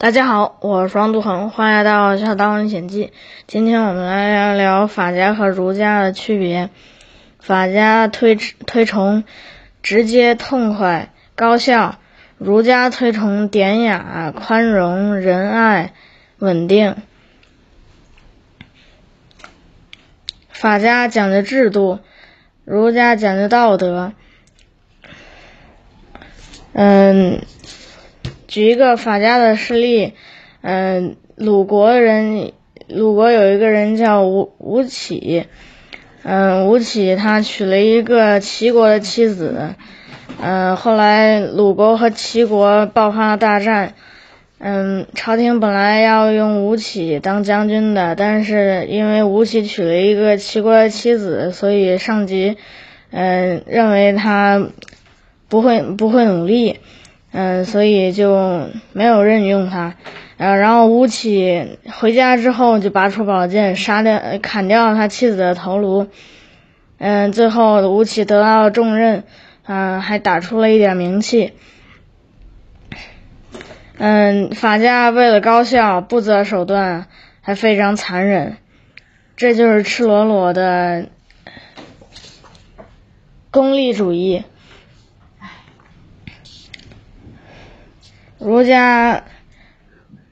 大家好，我是双杜恒，欢迎来到《小大历险记》。今天我们来聊聊法家和儒家的区别。法家推推崇直接、痛快、高效；儒家推崇典雅、宽容、仁爱、稳定。法家讲究制度，儒家讲究道德。嗯。举一个法家的事例，嗯，鲁国人，鲁国有一个人叫吴吴起，嗯，吴起他娶了一个齐国的妻子，嗯，后来鲁国和齐国爆发了大战，嗯，朝廷本来要用吴起当将军的，但是因为吴起娶了一个齐国的妻子，所以上级，嗯，认为他不会不会努力。嗯，所以就没有任用他。呃，然后吴起回家之后就拔出宝剑，杀掉、砍掉他妻子的头颅。嗯，最后吴起得到了重任，嗯，还打出了一点名气。嗯，法家为了高效，不择手段，还非常残忍。这就是赤裸裸的功利主义。儒家，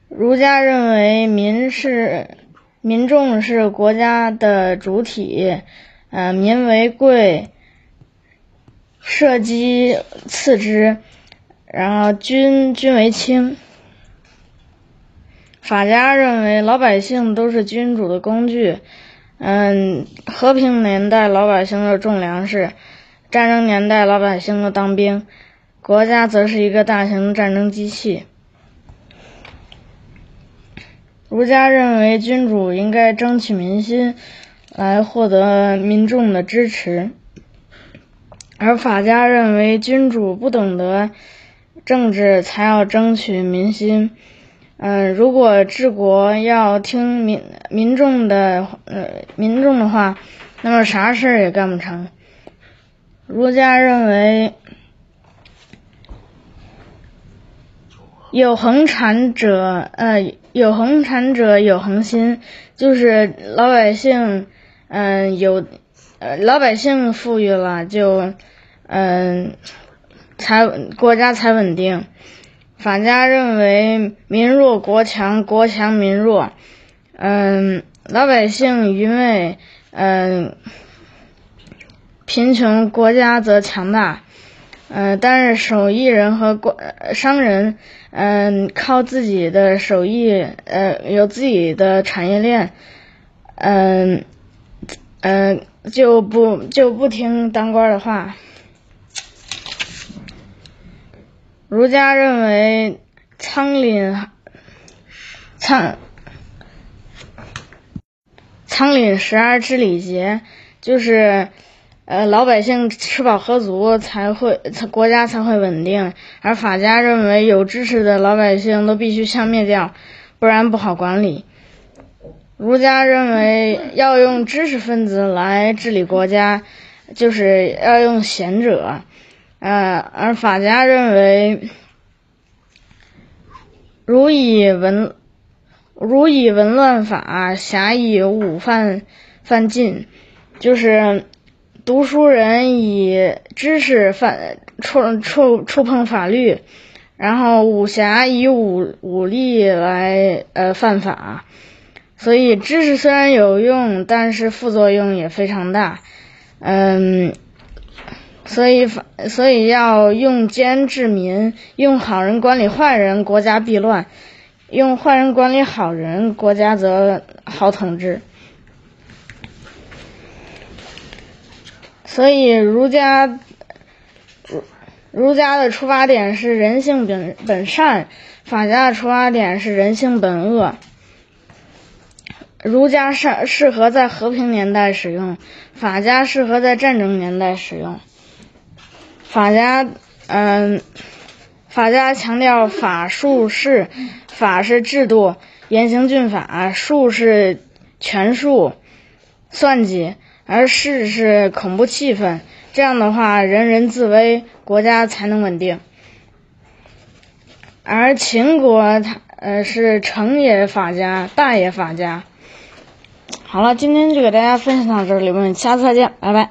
儒家认为民是民众是国家的主体，呃，民为贵，社稷次之，然后君君为轻。法家认为老百姓都是君主的工具，嗯，和平年代老百姓都种粮食，战争年代老百姓都当兵。国家则是一个大型战争机器。儒家认为君主应该争取民心，来获得民众的支持；而法家认为君主不懂得政治，才要争取民心。嗯，如果治国要听民民众的呃民众的话，那么啥事儿也干不成。儒家认为。有恒产者，呃，有恒产者有恒心，就是老百姓，嗯，有，呃，老百姓富裕了，就，嗯，才国家才稳定。法家认为民弱国强，国强民弱，嗯，老百姓愚昧，嗯，贫穷，国家则强大。嗯，但是手艺人和官商人，嗯，靠自己的手艺，呃，有自己的产业链，嗯，嗯，就不就不听当官的话。儒家认为仓廪仓仓廪实而知礼节，就是。呃，老百姓吃饱喝足才会，国家才会稳定。而法家认为，有知识的老百姓都必须消灭掉，不然不好管理。儒家认为要用知识分子来治理国家，就是要用贤者。呃，而法家认为，儒以文，儒以文乱法，侠以武犯犯禁，就是。读书人以知识犯触触触碰法律，然后武侠以武武力来呃犯法，所以知识虽然有用，但是副作用也非常大，嗯，所以法所以要用奸治民，用好人管理坏人，国家必乱；用坏人管理好人，国家则好统治。所以，儒家儒儒家的出发点是人性本本善，法家的出发点是人性本恶。儒家适适合在和平年代使用，法家适合在战争年代使用。法家，嗯，法家强调法术势，法是制度，严刑峻法；术是权术，算计。而事是恐怖气氛，这样的话，人人自危，国家才能稳定。而秦国，它呃，是成也法家，大也法家。好了，今天就给大家分享到这里，我们下次再见，拜拜。